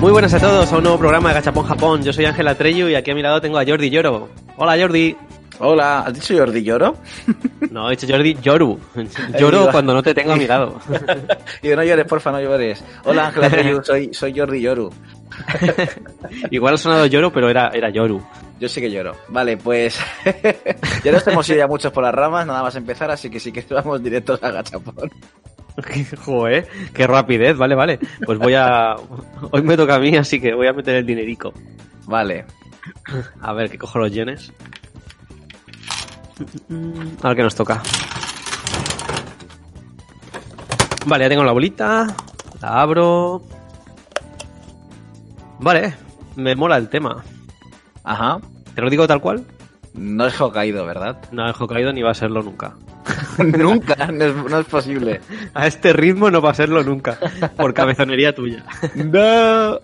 Muy buenas a todos a un nuevo programa de Gachapón Japón. Yo soy Ángela Treyu y aquí a mi lado tengo a Jordi Lloro. Hola Jordi. Hola, ¿has dicho Jordi Lloro? No, he dicho Jordi Lloru. Lloro cuando no te tengo a mi lado. Digo, no llores, porfa, no llores. Hola Ángela Treyu, soy, soy Jordi Lloru. Igual ha sonado Lloro, pero era, era Yoru. Yo sí que lloro. Vale, pues ya nos hemos ido ya muchos por las ramas, nada más empezar, así que sí que vamos directos a Gachapón. Joder, qué rapidez, vale, vale. Pues voy a... Hoy me toca a mí, así que voy a meter el dinerico. Vale. A ver, que cojo los yenes. A ver qué nos toca. Vale, ya tengo la bolita. La abro. Vale, me mola el tema. Ajá. ¿Te lo digo tal cual? No es Hokkaido, ¿verdad? No es Hokkaido ni va a serlo nunca. nunca, no es, no es posible. A este ritmo no va a serlo nunca. Por cabezonería tuya. no.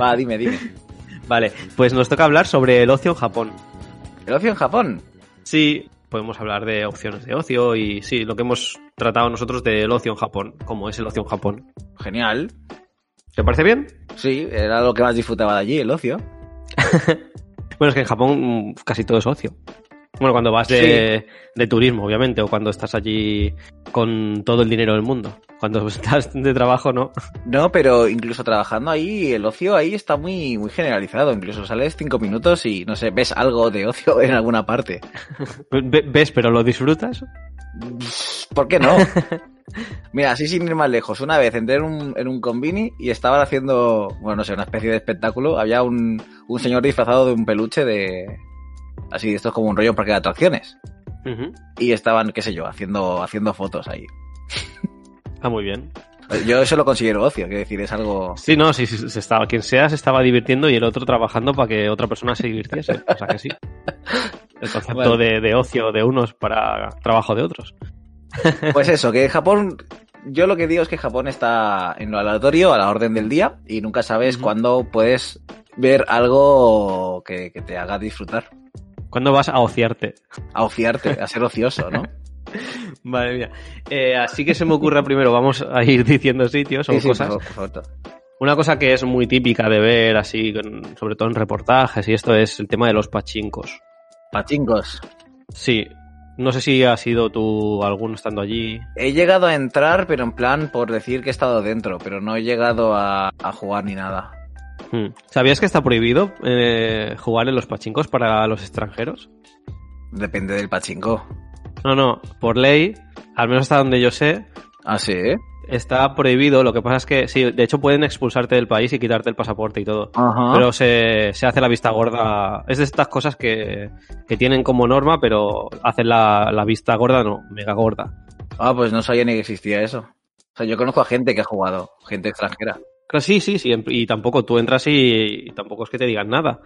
Va, dime, dime. Vale, pues nos toca hablar sobre el ocio en Japón. ¿El ocio en Japón? Sí, podemos hablar de opciones de ocio y sí, lo que hemos tratado nosotros del ocio en Japón, cómo es el ocio en Japón. Genial. ¿Te parece bien? Sí, era lo que más disfrutaba de allí, el ocio. bueno, es que en Japón mm, casi todo es ocio. Bueno, cuando vas de, de, turismo, obviamente, o cuando estás allí con todo el dinero del mundo. Cuando estás de trabajo, no. No, pero incluso trabajando ahí, el ocio ahí está muy, muy generalizado. Incluso sales cinco minutos y, no sé, ves algo de ocio en alguna parte. ¿Ves, pero lo disfrutas? ¿Por qué no? Mira, así sin ir más lejos. Una vez entré en un, en un convini y estaban haciendo, bueno, no sé, una especie de espectáculo. Había un, un señor disfrazado de un peluche de, Así, esto es como un rollo parque de atracciones. Y estaban, qué sé yo, haciendo, haciendo fotos ahí. Ah, muy bien. Yo eso lo considero ocio, quiero decir, es algo... Sí, no, sí, se estaba, quien sea se estaba divirtiendo y el otro trabajando para que otra persona se divirtiese. O sea que sí. El concepto de, de ocio de unos para trabajo de otros. Pues eso, que Japón yo lo que digo es que Japón está en lo aleatorio, a la orden del día, y nunca sabes cuándo puedes ver algo que, que, te haga disfrutar. ¿Cuándo vas a ociarte? A ociarte, a ser ocioso, ¿no? Madre mía. Eh, así que se me ocurre primero, vamos a ir diciendo sitios o Sí, sí, cosas. por favor, por favor. Una cosa que es muy típica de ver, así, sobre todo en reportajes y esto, es el tema de los pachincos. Pachingos. Sí. No sé si has sido tú alguno estando allí. He llegado a entrar, pero en plan por decir que he estado dentro, pero no he llegado a, a jugar ni nada. Hmm. ¿Sabías que está prohibido eh, jugar en los pachincos para los extranjeros? Depende del pachinko. No, no, por ley, al menos hasta donde yo sé, Ah, sí, está prohibido. Lo que pasa es que, sí, de hecho pueden expulsarte del país y quitarte el pasaporte y todo. Ajá. Pero se, se hace la vista gorda. Es de estas cosas que, que tienen como norma, pero hacen la, la vista gorda, no, mega gorda. Ah, pues no sabía ni que existía eso. O sea, yo conozco a gente que ha jugado, gente extranjera. Sí, sí, sí. Y tampoco tú entras y, y tampoco es que te digan nada.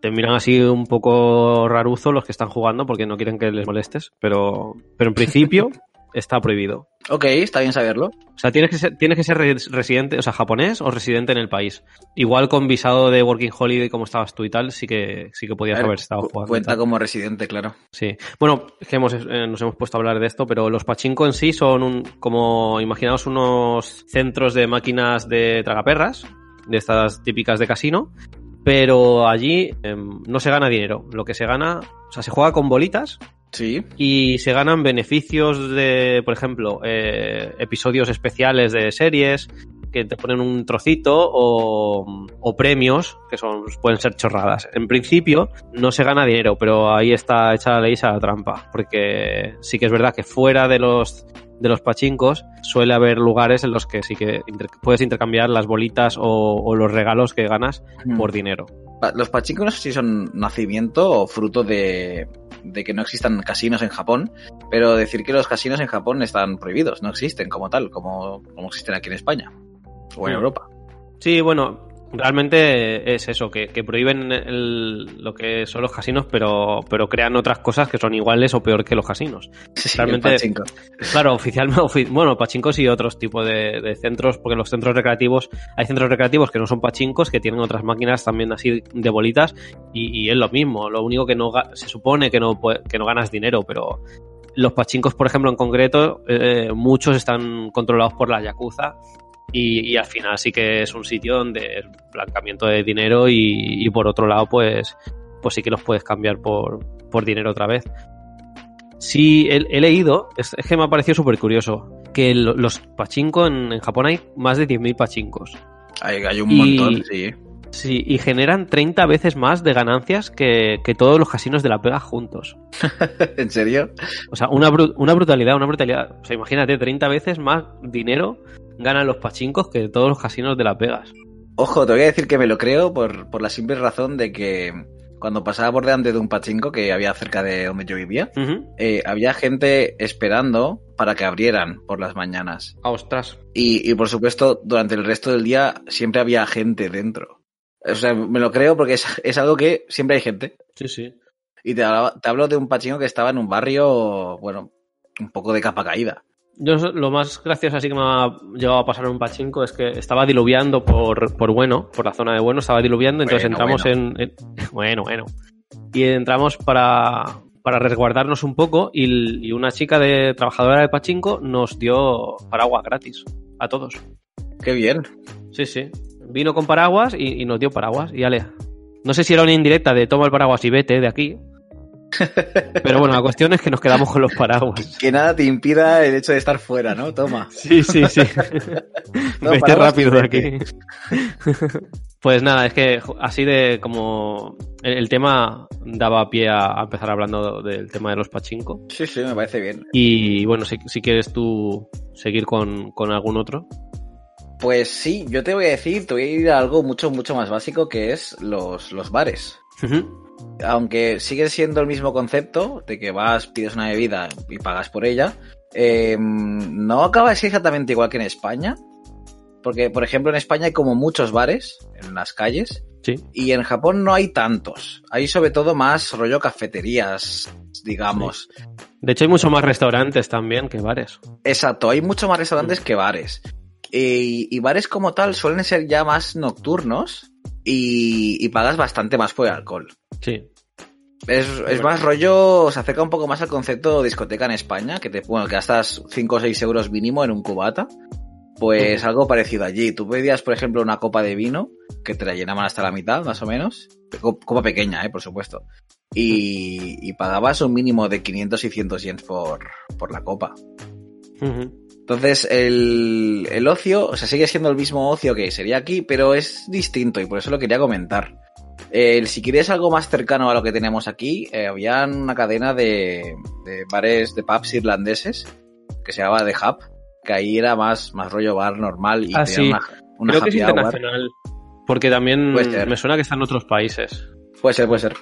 Te miran así un poco raruzo los que están jugando porque no quieren que les molestes. Pero, pero en principio está prohibido. Ok, está bien saberlo. O sea, tienes que ser, tienes que ser re- residente, o sea, japonés o residente en el país. Igual con visado de Working Holiday como estabas tú y tal, sí que, sí que podías ver, haber estado jugando. Cuenta como residente, claro. Sí. Bueno, es que hemos, eh, nos hemos puesto a hablar de esto, pero los pachinko en sí son un, como, imaginaos unos centros de máquinas de tragaperras, de estas típicas de casino, pero allí em, no se gana dinero. Lo que se gana, o sea, se juega con bolitas Sí. y se ganan beneficios de, por ejemplo, eh, episodios especiales de series que te ponen un trocito o, o premios que son pueden ser chorradas. En principio no se gana dinero, pero ahí está hecha la ley a la trampa, porque sí que es verdad que fuera de los de los pachincos suele haber lugares en los que sí que inter- puedes intercambiar las bolitas o, o los regalos que ganas Mm. por dinero. Los pachincos no sé si son nacimiento o fruto de, de que no existan casinos en Japón, pero decir que los casinos en Japón están prohibidos, no existen como tal, como, como existen aquí en España o en Mm. Europa. Sí, bueno, realmente es eso, que, que prohíben el- lo que son los casinos, pero, pero crean otras cosas que son iguales o peor que los casinos. Sí, Realmente- el. Claro, oficialmente, ofi- bueno, pachincos y otros tipos de, de centros, porque los centros recreativos, hay centros recreativos que no son pachincos, que tienen otras máquinas también así de bolitas, y, y es lo mismo. Lo único que no se supone que no, que no ganas dinero, pero los pachincos, por ejemplo, en concreto, eh, muchos están controlados por la Yakuza. Y, y al final sí que es un sitio donde es blanqueamiento de dinero y, y por otro lado, pues, pues sí que los puedes cambiar por, por dinero otra vez. Sí, he, he leído, es, es que me ha parecido súper curioso, que lo- los pachinko en, en Japón hay más de 10.000 pachinkos. Hay, hay un Y- montón, sí. Sí, y generan 30 veces más de ganancias que, que todos los casinos de La Pega juntos. ¿En serio? O sea, una, una brutalidad, una brutalidad. O sea, imagínate, 30 veces más dinero ganan los pachincos que todos los casinos de Las Vegas. Ojo, te voy a decir que me lo creo por, por la simple razón de que cuando pasaba por delante de un pachinko que había cerca de donde yo vivía, eh, había gente esperando para que abrieran por las mañanas. Ah, ostras. Y, y, por supuesto, durante el resto del día siempre había gente dentro. O sea, me lo creo porque es, es algo que siempre hay gente. Sí, sí. Y te, hablaba- te hablo de un pachinko que estaba en un barrio, bueno, un poco de capa caída. Yo lo más gracioso así que me ha llegado a pasar en un pachinko es que estaba diluviando por, por Bueno, por la zona de Bueno, estaba diluviando, entonces Bueno, entramos En, en- Bueno, bueno. Y entramos para, para resguardarnos un poco y una chica de trabajadora de pachinko nos dio paraguas gratis a todos. Qué bien. Sí, sí. Vino con paraguas y, y nos dio paraguas y ale. No sé si era una indirecta de toma el paraguas y vete de aquí. Pero bueno, la cuestión es que nos quedamos con los paraguas. Que nada te impida el hecho de estar fuera, ¿no? Toma. Sí, sí, sí. No, Vete rápido de aquí. Pues nada, es que así de como el, tema daba pie a, empezar hablando del tema de los pachinko. Sí, sí, me parece bien. Y bueno, si, si quieres tú seguir con, con algún otro. Pues sí, yo te voy a decir, te voy a ir a algo mucho, mucho más básico que es los, los bares. Ujú. Aunque sigue siendo el mismo concepto de que vas, pides una bebida y pagas por ella, eh, no acaba de ser exactamente igual que en España. Porque, por ejemplo, en España hay como muchos bares en las calles Sí. y en Japón no hay tantos. Hay sobre todo más rollo cafeterías, digamos. De hecho, hay mucho más restaurantes también que bares. Exacto, hay mucho más restaurantes que bares. Y, y bares como tal suelen ser ya más nocturnos y, y pagas bastante más por el alcohol. Sí. Es, es más rollo, se acerca un poco más al concepto de discoteca en España, que te bueno, que gastas 5 o 6 euros mínimo en un cubata. Pues algo parecido allí. Tú pedías, por ejemplo, una copa de vino, que te la llenaban hasta la mitad, más o menos. Co- Copa pequeña, eh, por supuesto. Y, y pagabas un mínimo de 500 y 100 yens por, por la copa. Entonces, el, el ocio, o sea, sigue siendo el mismo ocio que sería aquí, pero es distinto y por eso lo quería comentar. El, si quieres algo más cercano a lo que tenemos aquí, eh, había una cadena de, de bares, de pubs irlandeses, que se llamaba The Hub, que ahí era más, más rollo bar normal y Ah, tenía sí. una, una Creo que es happy hour. internacional. Porque también me suena que está en otros países. Puede ser, puede ser.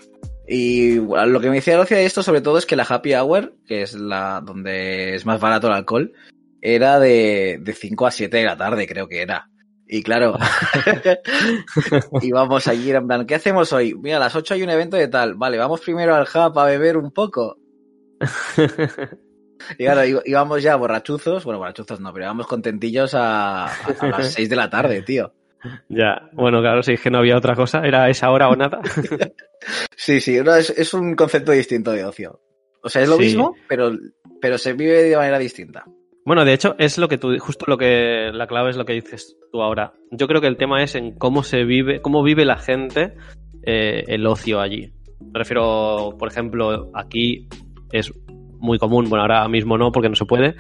Y bueno, lo que me decía gracia de esto sobre todo es que la happy hour, que es la donde es más barato el alcohol, era de, de 5 a 7 de la tarde, creo que era. Y claro, íbamos allí, en plan, ¿qué hacemos hoy? Mira, a las 8 hay un evento de tal. Vale, vamos primero al hub a beber un poco. Y claro, íbamos ya borrachuzos, bueno, borrachuzos no, pero íbamos contentillos a, a, a las 6 de la tarde, tío. Ya, bueno, claro, si es que no había otra cosa, era esa hora o nada. Sí, sí, no, es, es un concepto distinto de ocio. O sea, es lo Sí. mismo, pero, pero se vive de manera distinta. Bueno, de hecho, es lo que tú, justo lo que, la clave es lo que dices tú ahora. Yo creo que el tema es en cómo se vive, cómo vive la gente eh, el ocio allí. Me refiero, por ejemplo, aquí es muy común, bueno, ahora mismo no porque no se puede,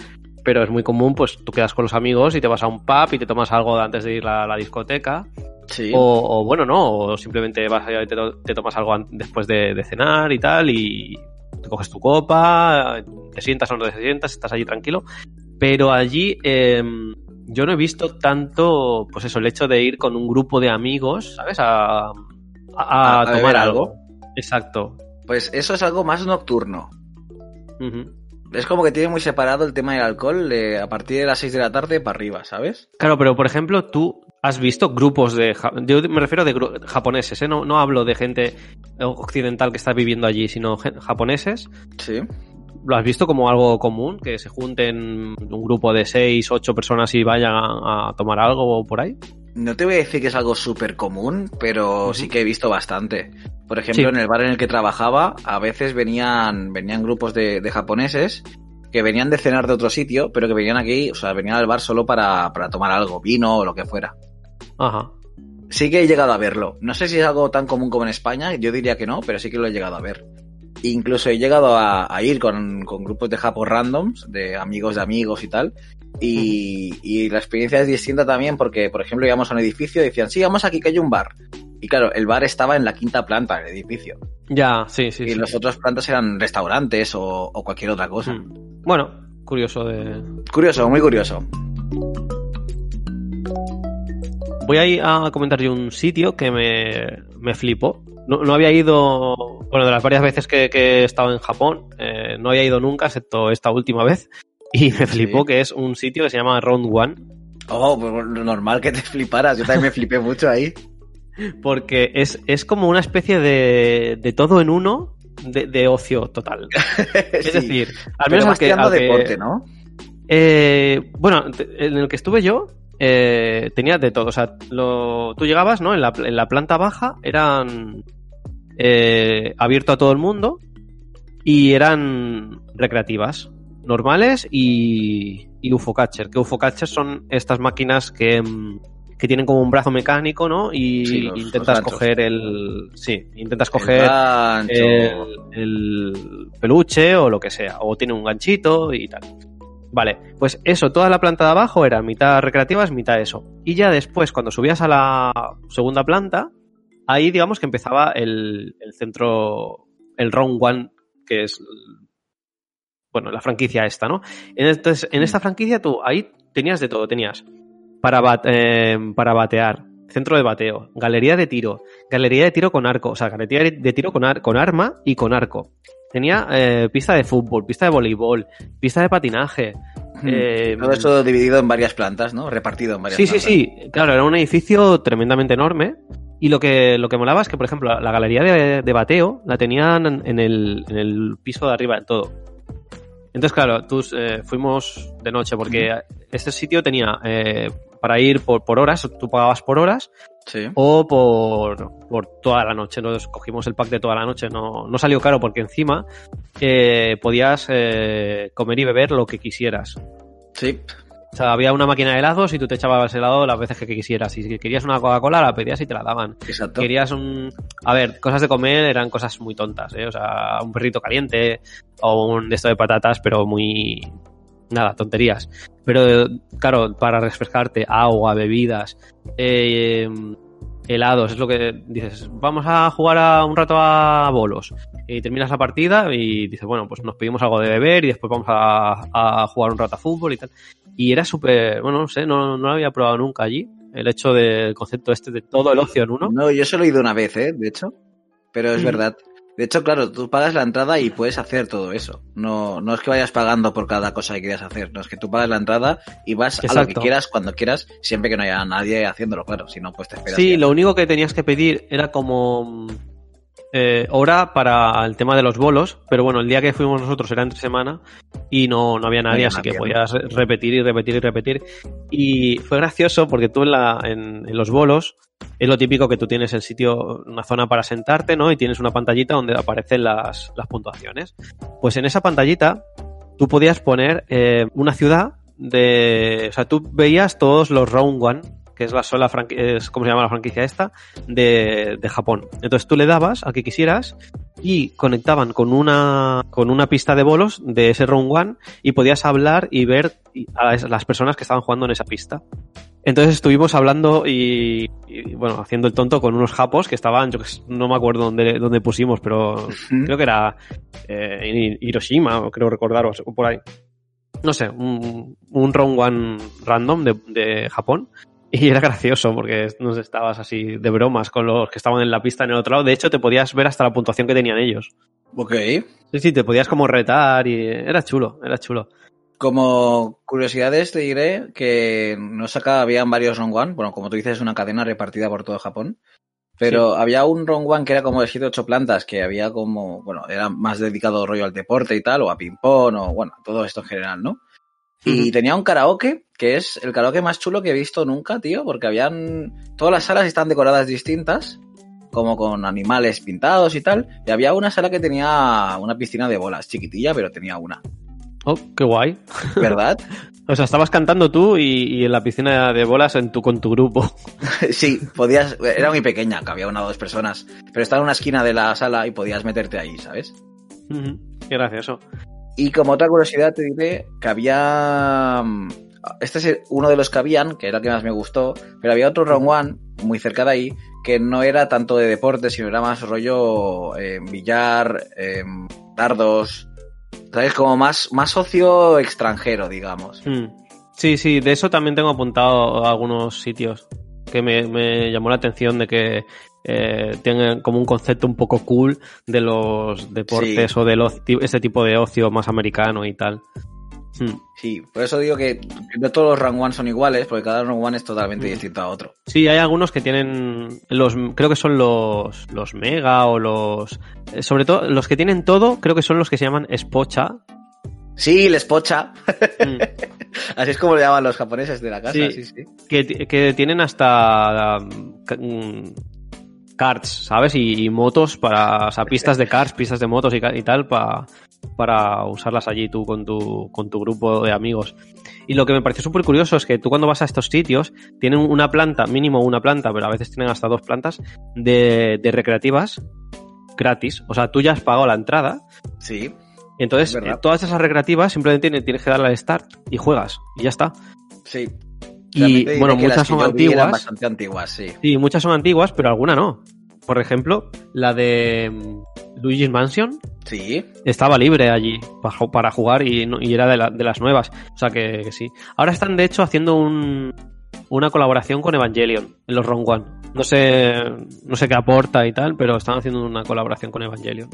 pero es muy común, pues tú quedas con los amigos y te vas a un pub y te tomas algo antes de ir a la discoteca. Sí. O, o, bueno, no, o simplemente vas allá y te, te tomas algo después de, de cenar y tal, y te coges tu copa, te sientas o no te sientas, estás allí tranquilo. Pero allí eh, yo no he visto tanto, pues eso, el hecho de ir con un grupo de amigos, ¿sabes? A, a, A- a tomar algo. algo. Exacto. Pues eso es algo más nocturno. Es como que tiene muy separado el tema del alcohol de a partir de las 6 de la tarde para arriba, ¿sabes? Claro, pero por ejemplo, tú has visto grupos de... Yo me refiero de japoneses, ¿eh? no, no hablo de gente occidental que está viviendo allí, sino japoneses. Sí. ¿Lo has visto como algo común? Que se junten un grupo de seis, ocho personas y vayan a, a tomar algo por ahí. No te voy a decir que es algo súper común, pero sí que he visto bastante. Por ejemplo, Sí. en el bar en el que trabajaba, a veces venían, venían grupos de, de japoneses que venían de cenar de otro sitio, pero que venían aquí, o sea, venían al bar solo para, para tomar algo, vino o lo que fuera. Ajá. Sí que he llegado a verlo. No sé si es algo tan común como en España, yo diría que no, pero sí que lo he llegado a ver. Incluso he llegado a, a ir con, con grupos de japos randoms, de amigos de amigos y tal. Y, y la experiencia es distinta también porque, por ejemplo, íbamos a un edificio y decían, sí, vamos aquí que hay un bar. Y claro, el bar estaba en la quinta planta del edificio. Ya, sí, sí. y sí. las otras plantas eran restaurantes o, o cualquier otra cosa. Mm. Bueno, curioso de... Curioso, muy curioso. Voy a a comentar yo un sitio que me, me flipó. No, no había ido, bueno, de las varias veces que, que he estado en Japón, eh, no había ido nunca, excepto esta última vez. Y me flipó Sí. que es un sitio que se llama Round One, Oh, pues normal que te fliparas. Yo también me flipé mucho ahí. porque es, es como una especie de, de todo en uno de, de ocio total. Es Sí. decir, al menos al más que, al que- deporte, ¿no? Eh, bueno, en el que estuve yo eh, tenía de todo. O sea, lo, tú llegabas, ¿no? En la, en la planta baja eran eh, abierto a todo el mundo y eran recreativas, normales y, y UFO Catcher. Que UFO Catcher son estas máquinas que, que tienen como un brazo mecánico, ¿no? Y Sí, los- intentas los coger el. Sí, intentas El coger gancho. el, el peluche o lo que sea, o tiene un ganchito y tal. Vale, pues eso, toda la planta de abajo era mitad recreativas, mitad eso. Y ya después, cuando subías a la segunda planta, ahí digamos que empezaba el, el centro, el Round One, que es, bueno, la franquicia esta, ¿no? Entonces, en esta franquicia tú ahí tenías de todo, tenías para, eh, para batear, centro de bateo, galería de tiro, galería de tiro con arco, o sea, galería de tiro con, ar- con arma y con arco. Tenía eh, pista de fútbol, pista de voleibol, pista de patinaje. eh, Todo eso dividido en varias plantas, ¿no? Repartido en varias Sí, sí, plantas. sí. Claro, era un edificio tremendamente enorme. Y lo que, lo que molaba es que, por ejemplo, la, la galería de, de bateo la tenían en, en el, en el piso de arriba del todo. Entonces, claro, tú, eh, fuimos de noche porque este sitio tenía eh, para ir por, por horas, tú pagabas por horas Sí. o por, por toda la noche. Nos cogimos el pack de toda la noche. No, no salió caro porque encima eh, podías eh, comer y beber lo que quisieras. Sí. O sea, había una máquina de helados y tú te echabas helado las veces que quisieras. Y si querías una Coca-Cola, la pedías y te la daban. Exacto. Querías un... A ver, cosas de comer eran cosas muy tontas, ¿eh? O sea, un perrito caliente o un de esto de patatas, pero muy... Nada, tonterías. Pero, claro, para refrescarte, agua, bebidas, eh, helados, es lo que dices, vamos a jugar a un rato a bolos. Y terminas la partida y dices, bueno, pues nos pedimos algo de beber y después vamos a, a jugar un rato a fútbol y tal. Y era súper, bueno, no sé, no, no lo había probado nunca allí. El hecho del concepto este de todo el ocio en uno. No, yo solo he ido una vez, ¿eh? De hecho. Pero es Mm. verdad. De hecho, claro, tú pagas la entrada y puedes hacer todo eso. No, no es que vayas pagando por cada cosa que quieras hacer. No es que tú pagas la entrada y vas a lo que quieras, cuando quieras, siempre que no haya nadie haciéndolo, claro. Si no, pues te esperas. Sí, ya. lo único que tenías que pedir era como eh, hora para el tema de los bolos, pero bueno, el día que fuimos nosotros era entre semana y no, no había nadie, había así que podías repetir y repetir y repetir. Y fue gracioso porque tú en, la, en, en los bolos es lo típico que tú tienes el sitio, una zona para sentarte, ¿no? Y tienes una pantallita donde aparecen las, las puntuaciones. Pues en esa pantallita tú podías poner eh, una ciudad de... O sea, tú veías todos los Round One, que es la sola franquicia, es como se llama la franquicia esta, de, de Japón. Entonces tú le dabas al que quisieras y conectaban con una, con una pista de bolos de ese Round One y podías hablar y ver a las personas que estaban jugando en esa pista. Entonces estuvimos hablando y, y, bueno, haciendo el tonto con unos japos que estaban, yo no me acuerdo dónde, dónde pusimos, pero creo que era eh, en Hiroshima, o creo recordar, o por ahí. No sé, un, un round one random de, de Japón. Y era gracioso porque nos estabas así de bromas con los que estaban en la pista en el otro lado. De hecho, te podías ver hasta la puntuación que tenían ellos. Ok. Sí, sí, te podías como retar y era chulo, era chulo. Como curiosidades te diré que no saca, habían varios Rong One, bueno, como tú dices, es una cadena repartida por todo Japón. Pero había un Rong One que era como de 7 8 plantas, que había como, bueno, era más dedicado rollo al deporte y tal, o a ping-pong, o bueno, todo esto en general, ¿no? Y tenía un karaoke, que es el karaoke más chulo que he visto nunca, tío, porque habían. Todas las salas están decoradas distintas, como con animales pintados y tal. Y había una sala que tenía una piscina de bolas, chiquitilla, pero tenía una. Oh, qué guay. ¿Verdad? O sea, estabas cantando tú y, y en la piscina de bolas en tu, con tu grupo. sí, podías. Era muy pequeña, que había una o dos personas. Pero estaba en una esquina de la sala y podías meterte ahí, ¿sabes? Qué gracioso. Y como otra curiosidad te diré que había... mm, Este es uno de los que habían, que era el que más me gustó, pero había otro Round One, muy cerca de ahí, que no era tanto de deporte, sino era más rollo eh, billar, eh, dardos, ¿sabes? Como más, más ocio extranjero, digamos. Mm. Sí, sí, de eso también tengo apuntado algunos sitios que me, me llamó la atención de que eh, tienen como un concepto un poco cool de los deportes Sí. o de los, ese tipo de ocio más americano y tal. Mm. Sí, por eso digo que no todos los One son iguales, porque cada One es totalmente Mm. distinto a otro. Sí, hay algunos que tienen los, creo que son los, los mega o los, eh, sobre todo los que tienen todo, creo que son los que se llaman espocha. Sí, les pocha. Mm. Así es como le llaman los japoneses de la casa, Sí. sí, sí. que, que tienen hasta um, mm, karts, ¿sabes? Y, y motos para, o sea, pistas de karts, pistas de motos y, y tal pa- para usarlas allí tú con tu, con tu grupo de amigos. Y lo que me pareció súper curioso es que tú cuando vas a estos sitios tienen una planta, mínimo una planta, pero a veces tienen hasta dos plantas de, de recreativas gratis. O sea, tú ya has pagado la entrada Sí. entonces Es eh, todas esas recreativas simplemente tienes, tienes que darle al start y juegas y ya está. Sí. Y bueno, muchas son eran antiguas. bastante antiguas, sí. Sí, muchas son antiguas, pero alguna no. Por ejemplo, la de mm, Luigi's Mansion Sí. estaba libre allí pa- para jugar y, era de, la- de las nuevas. O sea que, que sí. Ahora están, de hecho, haciendo un, una colaboración con Evangelion en los Round One. No sé, no sé qué aporta y tal, pero están haciendo una colaboración con Evangelion.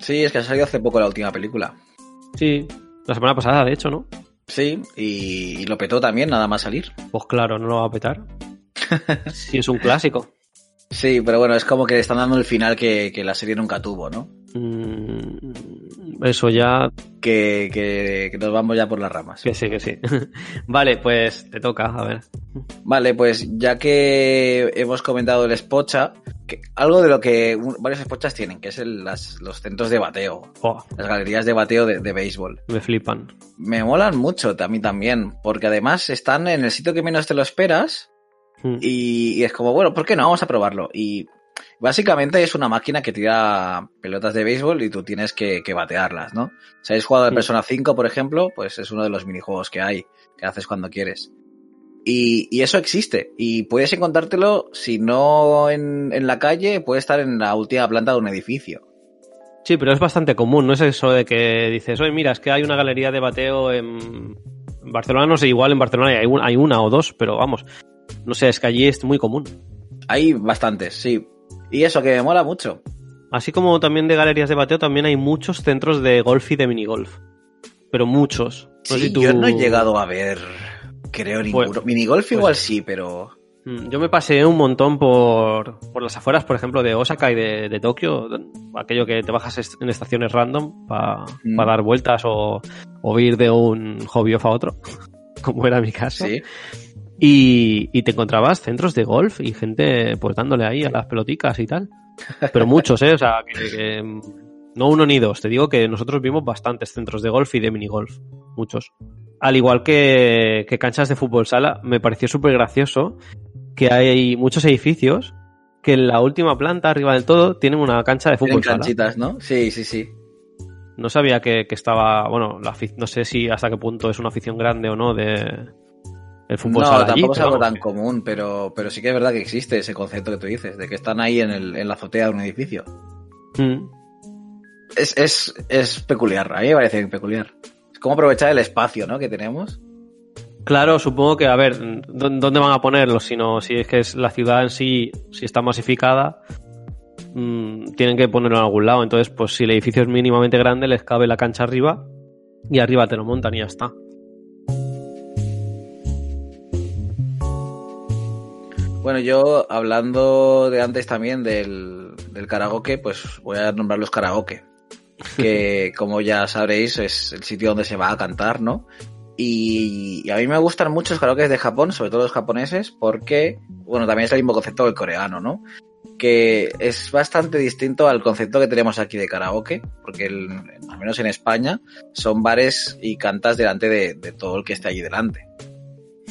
Sí, es que ha salido hace poco la última película. Sí, la semana pasada, de hecho, ¿no? Sí, y, y lo petó también, nada más salir. Pues claro, no lo va a petar. Sí, es un clásico. Sí, pero bueno, es como que le están dando el final que, que la serie nunca tuvo, ¿no? Mm, Eso ya Que, que, que nos vamos ya por las ramas. Que sí, que sí. vale, pues te toca, a ver. Vale, pues ya que hemos comentado el Spocha, que algo de lo que varios Spochas tienen, que es el- las, los centros de bateo, Oh, las galerías de bateo de, de béisbol. me flipan. Me molan mucho a mí también, porque además están en el sitio que menos te lo esperas Mm. Y, y es como, bueno, ¿por qué no? Vamos a probarlo. Y básicamente es una máquina que tira pelotas de béisbol y tú tienes que, que batearlas, ¿no? Si habéis jugado de Sí. Persona 5, por ejemplo, pues es uno de los minijuegos que hay, que haces cuando quieres. Y, y eso existe. Y puedes encontrártelo, si no en, en la calle, puede estar en la última planta de un edificio. Sí, pero es bastante común, no es eso de que dices, oye, mira, es que hay una galería de bateo en Barcelona, no sé, igual en Barcelona hay, un- hay una o dos, pero vamos, no sé, es que allí es muy común. Hay bastantes, sí. Y eso que me mola mucho. Así como también de galerías de bateo, también hay muchos centros de golf y de minigolf. Pero muchos. No sé Sí, si tú- yo no he llegado a ver, creo, ninguno. Pues- Minigolf pues- igual sí, pero... Mm, Yo me pasé un montón por, por las afueras, por ejemplo, de Osaka y de, de Tokio, aquello que te bajas en estaciones random para Mm. dar vueltas o, o ir de un hobby off a otro, como era mi caso. Sí. Y, y te encontrabas centros de golf y gente pues dándole ahí a las peloticas y tal. Pero muchos, ¿eh? O sea, que, que, no uno ni dos. Te digo que nosotros vimos bastantes centros de golf y de minigolf. Muchos. Al igual que, que canchas de fútbol sala, me pareció súper gracioso que hay muchos edificios que en la última planta, arriba del todo, tienen una cancha de Tienen fútbol sala. canchitas, ¿no? Sí, sí, sí. No sabía que, que estaba, bueno, la no sé si hasta qué punto es una afición grande o no de el fútbol no, allí, tampoco es algo tan común, pero, pero sí que es verdad que existe ese concepto que tú dices, de que están ahí en, el, en la azotea de un edificio. Mm. Es, es, es peculiar, a mí me parece peculiar. Es como aprovechar el espacio, ¿no? Que tenemos. Claro, supongo que, a ver, ¿dó- ¿dónde van a ponerlo? Si, no, si es que es la ciudad en sí, si está masificada, mm, tienen que ponerlo en algún lado. Entonces, pues si el edificio es mínimamente grande, les cabe la cancha arriba y arriba te lo montan y ya está. Bueno, yo hablando de antes también del, del karaoke, pues voy a nombrar los karaoke. Que como ya sabréis es el sitio donde se va a cantar, ¿no? Y, y a mí me gustan mucho los karaoke de Japón, sobre todo los japoneses, porque, bueno, también es el mismo concepto que el coreano, ¿no? Que es bastante distinto al concepto que tenemos aquí de karaoke, porque el- al menos en España son bares y cantas delante de, de todo el que esté allí delante.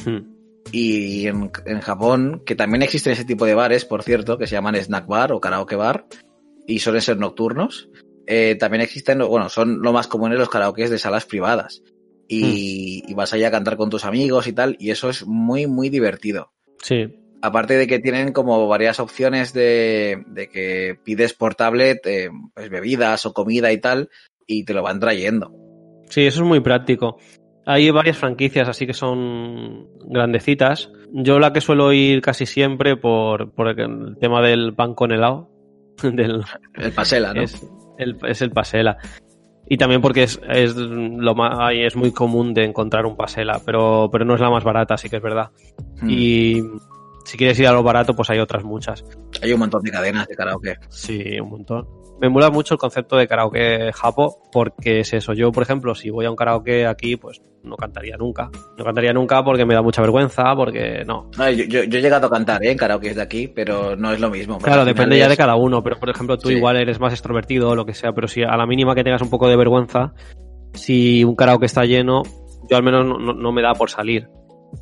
Hmm. Y en, en Japón, que también existen ese tipo de bares, por cierto, que se llaman snack bar o karaoke bar, y suelen ser nocturnos, eh, también existen, bueno, son lo más comunes los karaokes de salas privadas. Y, y vas allá a cantar con tus amigos y tal, y eso es muy, muy divertido. Sí. Aparte de que tienen como varias opciones de, de que pides por tablet eh, pues bebidas o comida y tal, y te lo van trayendo. Sí, eso es muy práctico. Hay varias franquicias, así que son grandecitas. Yo la que suelo ir casi siempre por, por el tema del pan con helado. Del, El pasela, ¿no? es, el, es el pasela. Y también porque es, es lo más, es muy común de encontrar un pasela, pero, pero no es la más barata, sí que es verdad. Mm. Y si quieres ir a lo barato, pues hay otras muchas. Hay un montón de cadenas de karaoke. Sí, un montón. Me mola mucho el concepto de karaoke japo, porque es eso. Yo, por ejemplo, si voy a un karaoke aquí, pues no cantaría nunca. No cantaría nunca porque me da mucha vergüenza, porque no. No, yo, yo- yo he llegado a cantar ¿eh? en karaoke de aquí, pero no es lo mismo. Claro, depende ya es- de cada uno, pero por ejemplo, tú Sí. igual eres más extrovertido o lo que sea, pero si a la mínima que tengas un poco de vergüenza, si un karaoke está lleno, yo al menos no, no- no me da por salir.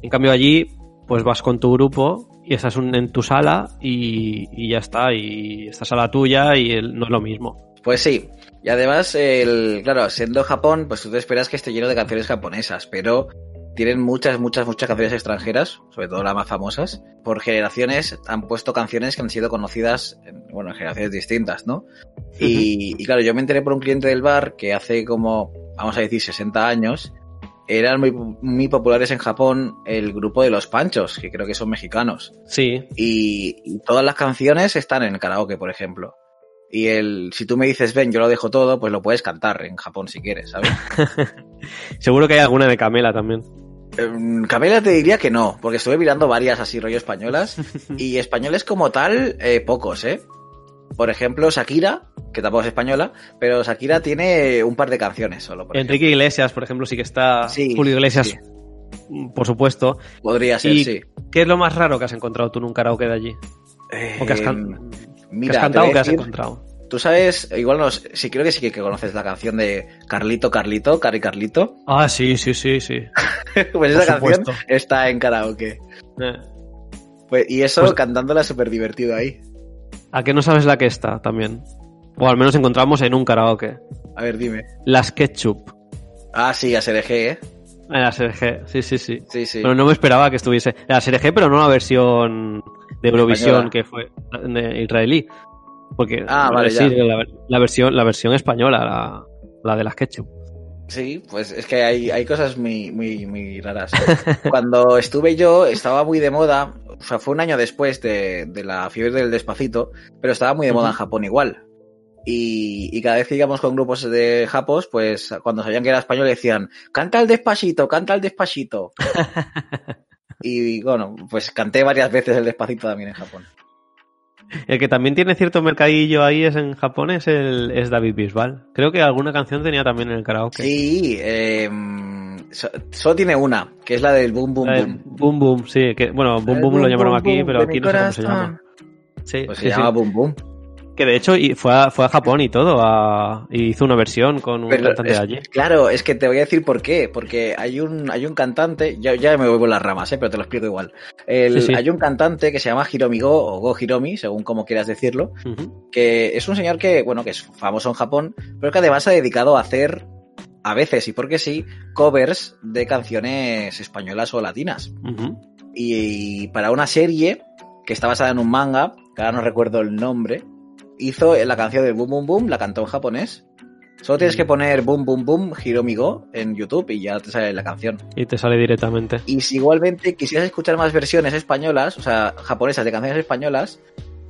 En cambio allí, pues vas con tu grupo y estás un- en tu sala y, y ya está, y estás a la tuya y el- no es lo mismo. Pues sí. Y además, el, claro, siendo Japón, pues tú te esperas que esté lleno de canciones japonesas, pero tienen muchas, muchas, muchas canciones extranjeras, sobre todo las más famosas. Por generaciones han puesto canciones que han sido conocidas, en, bueno, en generaciones distintas, ¿no? Y, y claro, yo me enteré por un cliente del bar que hace como, vamos a decir, 60 años, eran muy, muy populares en Japón el grupo de los Panchos, que creo que son mexicanos. Sí, Y, y todas las canciones están en el karaoke, por ejemplo. Y el, si tú me dices, ven, yo lo dejo todo, pues lo puedes cantar en Japón si quieres, ¿sabes? seguro que hay alguna de Camela también. Em, Camela te diría que no, porque estuve mirando varias así rollo españolas, y españoles como tal, eh, pocos, ¿eh? Por ejemplo, Shakira, que tampoco es española, pero Shakira tiene un par de canciones solo. Por Enrique Iglesias, por ejemplo, sí que está. Sí, Julio Iglesias, sí. por supuesto. Podría ser, ¿Y sí. qué es lo más raro que has encontrado tú en un karaoke de allí? ¿O que has, can- que mira, has te cantado o que has decir- encontrado? Tú sabes, igual no, sí creo que sí que conoces la canción de Carlito, Carlito, Cari Carlito. Ah, sí, sí, sí, sí. pues esa canción está en karaoke. Eh, Pues, y eso Pues- cantándola súper divertido ahí. ¿A qué no sabes la que está también? O al menos encontramos en un karaoke. A ver, dime. Las Ketchup. Ah, sí, a SRG, ¿eh? En la SRG, sí, sí, sí. Sí, sí. Pero no me esperaba que estuviese. La SRG, pero no la versión de Eurovisión que fue de israelí. Porque Ah, vale, sí, ya. la, la versión, la versión española, la, la de las Ketchup. Sí, pues es que hay, hay cosas muy, muy, muy raras. Cuando estuve yo, estaba muy de moda, o sea, fue un año después de, de la fiebre del despacito, pero estaba muy de moda en. Japón igual. Y, y cada vez que íbamos con grupos de japos, pues cuando sabían que era español decían, canta el despacito, canta el despacito. y bueno, pues canté varias veces el despacito también en Japón. El que también tiene cierto mercadillo ahí es en Japón es, el, es David Bisbal. Creo que alguna canción tenía también en el karaoke. Sí, eh, so- solo tiene una, que es la del boom boom boom. Boom Boom, sí. Que, bueno, Boom Boom lo llamaron boom, aquí, pero aquí no sé cómo se llama. Sí, Pues se sí, sí. llama boom boom. Que de hecho fue a, fue a Japón y todo, a- y hizo una versión con un Pero cantante es- de allí. Claro, es que te voy a decir por qué. Porque hay un, hay un cantante, ya, ya me voy por las ramas, ¿eh? pero te lo explico igual. El- Sí, sí. Hay un cantante que se llama Hiromi Go o Go Hiromi, según como quieras decirlo, que es un señor que, bueno, que es famoso en Japón, pero que además se ha dedicado a hacer, a veces y porque sí, covers de canciones españolas o latinas. Y para una serie que está basada en un manga, que ahora no recuerdo el nombre, hizo la canción del Boom Boom Boom, la cantó en japonés. Solo tienes que poner boom, boom, boom, Hiromi Go en YouTube y ya te sale la canción. Y te sale directamente. Y si igualmente quisieras escuchar más versiones españolas, o sea, japonesas de canciones españolas,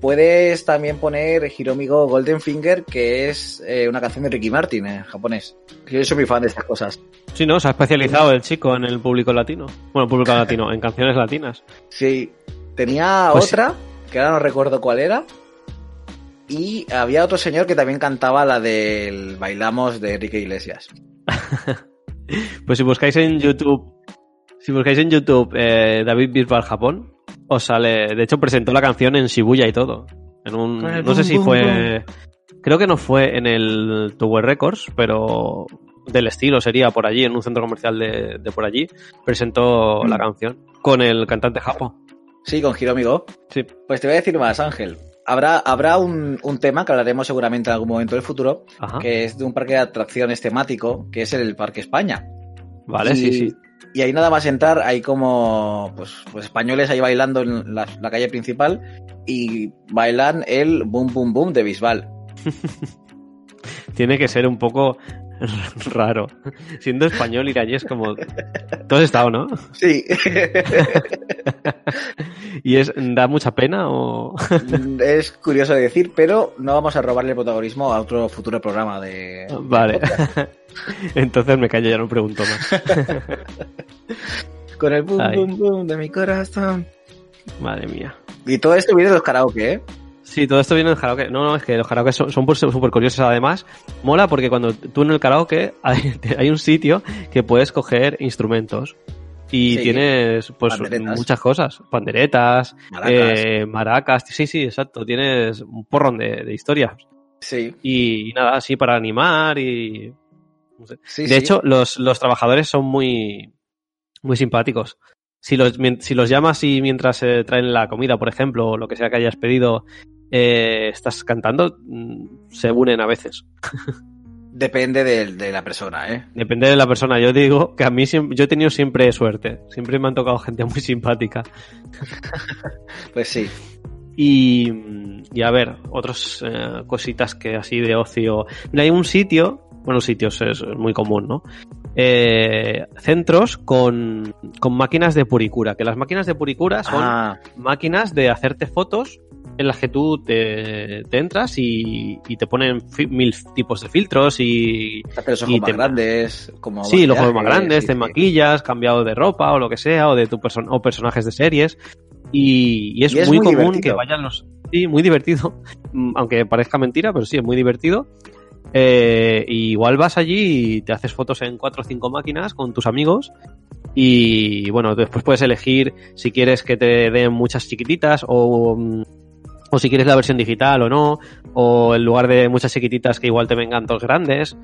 puedes también poner Hiromi Go Golden Finger, que es eh, una canción de Ricky Martin en japonés. Yo soy muy fan de estas cosas. Sí, ¿no? Se ha especializado el chico en el público latino. Bueno, público latino, en canciones latinas. Sí. Tenía Pues- otra, que ahora no recuerdo cuál era. Y había otro señor que también cantaba la del Bailamos de Enrique Iglesias. Pues si buscáis en YouTube, si buscáis en YouTube eh, David Bisbal Japón, os sale. De hecho, presentó la canción en Shibuya y todo. En un, no sé si boom, fue. Creo que no fue en el Tower Records, pero del estilo sería por allí, en un centro comercial de, de por allí. Presentó Mm. la canción con el cantante Japo. Sí, con Hiromi Go. Sí. Pues te voy a decir más, Ángel. Habrá, habrá un, un tema que hablaremos seguramente en algún momento del futuro, Ajá. que es de un parque de atracciones temático, que es el Parque España. Vale, y, sí, sí. Y ahí nada más entrar, hay como pues, pues españoles ahí bailando en la, la calle principal y bailan el boom boom boom de Bisbal. Tiene que ser un poco raro. Siendo español, ir allí es como. Tú has estado, ¿no? Sí. ¿Y es da mucha pena o.? es curioso de decir, pero no vamos a robarle el protagonismo a otro futuro programa de... Vale. Entonces me callo, ya no pregunto más. Con el boom Ay. boom boom de mi corazón. Madre mía. Y todo esto viene de los karaoke, ¿eh? Sí, todo esto viene del karaoke. No, no, es que los karaoke son son súper curiosos. Además, mola porque cuando tú en el karaoke hay, hay un sitio que puedes coger instrumentos. Y Sí. tienes, pues, Panderetas. muchas cosas. Panderetas, Maracas. eh, maracas. Sí, sí, exacto. Tienes un porrón de, de historias. Sí, Y, nada, así para animar y... no sé. sí, de sí. hecho, los, los trabajadores son muy, muy simpáticos. Si los, si los llamas y mientras eh, traen la comida, por ejemplo, o lo que sea que hayas pedido, eh, estás cantando, mm, se unen a veces. Depende de, de la persona, ¿eh? Depende de la persona. Yo digo que a mí yo he tenido siempre suerte. Siempre me han tocado gente muy simpática. Pues sí. Y, y a ver, otras eh, cositas que así de ocio. Mira, hay un sitio, bueno, sitios es, es muy común, ¿no? Eh, centros con, con máquinas de puricura, que las máquinas de puricura son Ah, máquinas de hacerte fotos en las que tú te, te entras y, y te ponen mil tipos de filtros y, y ojos más grandes, como Sí, los ojos más grandes, te maquillas, cambiado de ropa o lo que sea, o de tu person o personajes de series. Y, y es, muy, muy común divertido. que vayan los. Sí, muy divertido. Aunque parezca mentira, pero sí, es muy divertido. Eh, y igual vas allí y te haces fotos en cuatro o cinco máquinas con tus amigos. Y bueno, después puedes elegir si quieres que te den muchas chiquititas o, mm, o si quieres la versión digital o no. O en lugar de muchas chiquititas que igual te vengan dos grandes.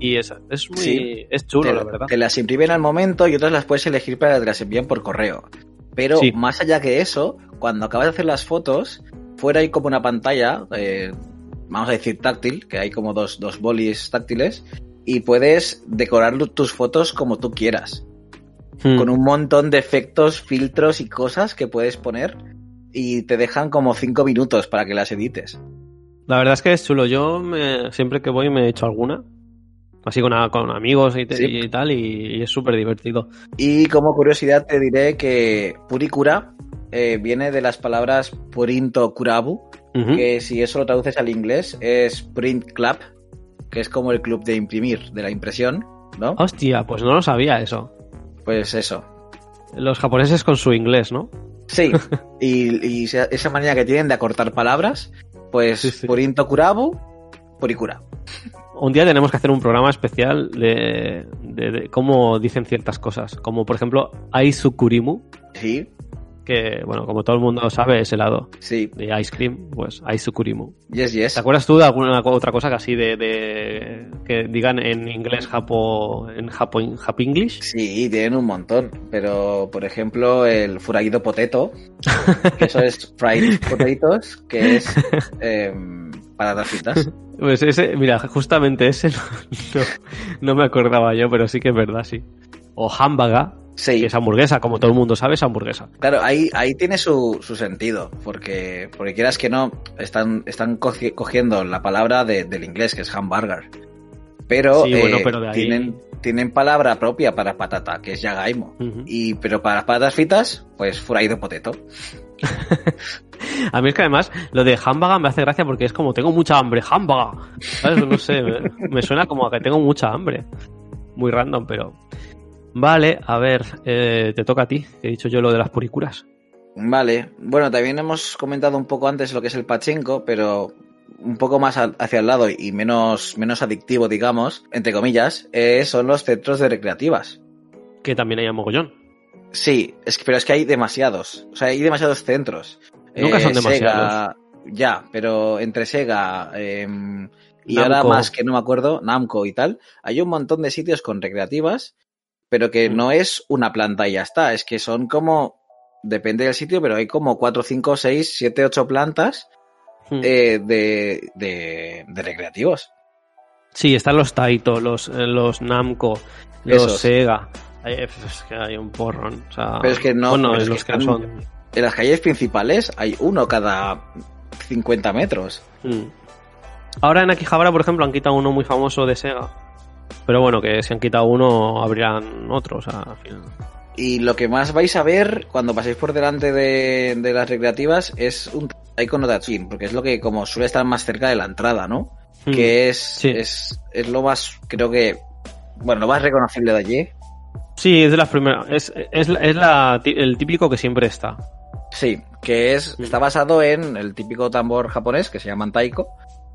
Y es, es muy. Sí. Es chulo, te, la verdad. te las imprimen al momento y otras las puedes elegir para que te las envíen por correo. Pero Sí. más allá que eso, cuando acabas de hacer las fotos, fuera hay como una pantalla, eh, vamos a decir táctil, que hay como dos, dos bolis táctiles, y puedes decorar tus fotos como tú quieras. Hmm. Con un montón de efectos, filtros y cosas que puedes poner y te dejan como cinco minutos para que las edites. La verdad es que es chulo. Yo me- siempre que voy me he hecho alguna. Así con, a- con amigos y, te- Sí. y tal, y, y es súper divertido. Y como curiosidad te diré que Purikura eh, viene de las palabras Purinto Kurabu, Ujú. que si eso lo traduces al inglés es Print Club, que es como el club de imprimir, de la impresión, ¿no? Hostia, pues no lo sabía eso. Pues eso. Los japoneses con su inglés, ¿no? Sí, y, y esa manera que tienen de acortar palabras, pues Sí, sí. Purinto Kurabu, Purikura. Un día tenemos que hacer un programa especial de, de- de cómo dicen ciertas cosas. Como por ejemplo, Aizukurimu, Sí, que, bueno, como todo el mundo sabe, es helado sí, de ice cream, pues Aizukurimu. yes, yes. ¿Te acuerdas tú de alguna otra cosa que así de, de- que digan en inglés japo en japo japo English? Sí, tienen un montón, pero por ejemplo el furaguido potato, que eso es fried potatoes, que es em, patatas fritas. Pues ese, mira, justamente ese no, no, no me acordaba yo, pero sí que es verdad, sí. O hamburger, Sí, que es hamburguesa, como todo el mundo sabe, es hamburguesa. claro, ahí, ahí tiene su, su sentido, porque, porque quieras que no, están, están cogi- cogiendo la palabra de- del inglés, que es hamburger. Pero, Sí, bueno, eh, pero de ahí- tienen, tienen palabra propia para patata, que es yagaimo. Y, pero para las patatas fritas, pues fried potato. A mí es que además lo de hamburger me hace gracia porque es como tengo mucha hambre, hamburger. ¿Sabes? No sé, me, me suena como a que tengo mucha hambre. Muy random, pero. Vale, a ver, eh, te toca a ti, he dicho yo lo de las puricuras. Vale, bueno, también hemos comentado un poco antes lo que es el pachenko, pero un poco más hacia el lado y menos, menos adictivo, digamos, entre comillas, eh, son los centros de recreativas. Que también hay a mogollón. Sí, es que, pero es que hay demasiados. O sea, hay demasiados centros. Nunca son Sega, demasiados. ya, pero entre Sega em, y Namco. ahora más que no me acuerdo, Namco y tal, hay un montón de sitios con recreativas, pero que Mm. no es una planta y ya está. Es que son como, depende del sitio, pero hay como 4, 5, 6, 7, 8 plantas Hmm. eh, de, de, de recreativos. Sí, están los Taito, los, eh, los Namco, los Esos. Sega. Hay, es que hay un porrón. O sea, Pero es que no, Bueno, es los que que, están- son. En las calles principales hay uno cada 50 metros. Mm. Ahora en Akihabara, por ejemplo, han quitado uno muy famoso de Sega. Pero bueno, que si han quitado uno, abrirán otro. O sea, al final. Y lo que más vais a ver cuando paséis por delante de, de las recreativas es un Taiko no Tatsujin, porque es lo que como suele estar más cerca de la entrada, ¿no? Mm. Que es, Sí. es, es lo más, creo que, bueno, lo más reconocible de allí. Sí, es de las primeras. Es, es, es la, el típico que siempre está. Sí, que es, Mm. está basado en el típico tambor japonés que se llama Taiko.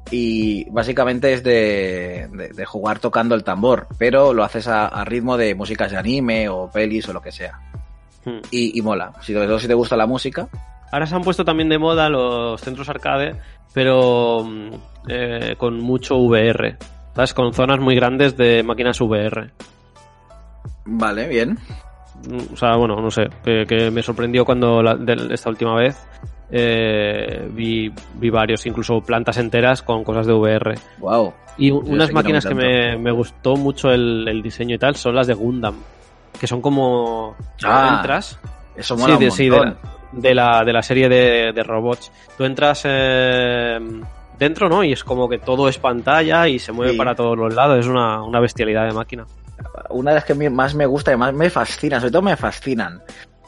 Y básicamente es de, de- de jugar tocando el tambor, pero lo haces a, a ritmo de músicas de anime o pelis o lo que sea. Mm. Y, y mola. Si, sobre todo si te gusta la música, Ahora se han puesto también de moda los centros arcade, pero mm, eh, con mucho VR. ¿Sabes? Con zonas muy grandes de máquinas VR. vale, bien. Mm, O sea, bueno, no sé, que, que me sorprendió cuando la- de- esta última vez eh, vi, vi varios, incluso plantas enteras con cosas de VR. Wow. Y Yo unas máquinas que me me, gustó mucho el, el diseño y tal son las de Gundam, que son como... Ah, entras Eso mola sí, de, un sí, de, la, de, la, de la serie de, de robots. Tú entras eh, dentro, ¿no? Y es como que todo es pantalla y se mueve Sí. para todos los lados. Es una, una bestialidad de máquina. Una de las que más me gusta y más me fascina, sobre todo me fascinan.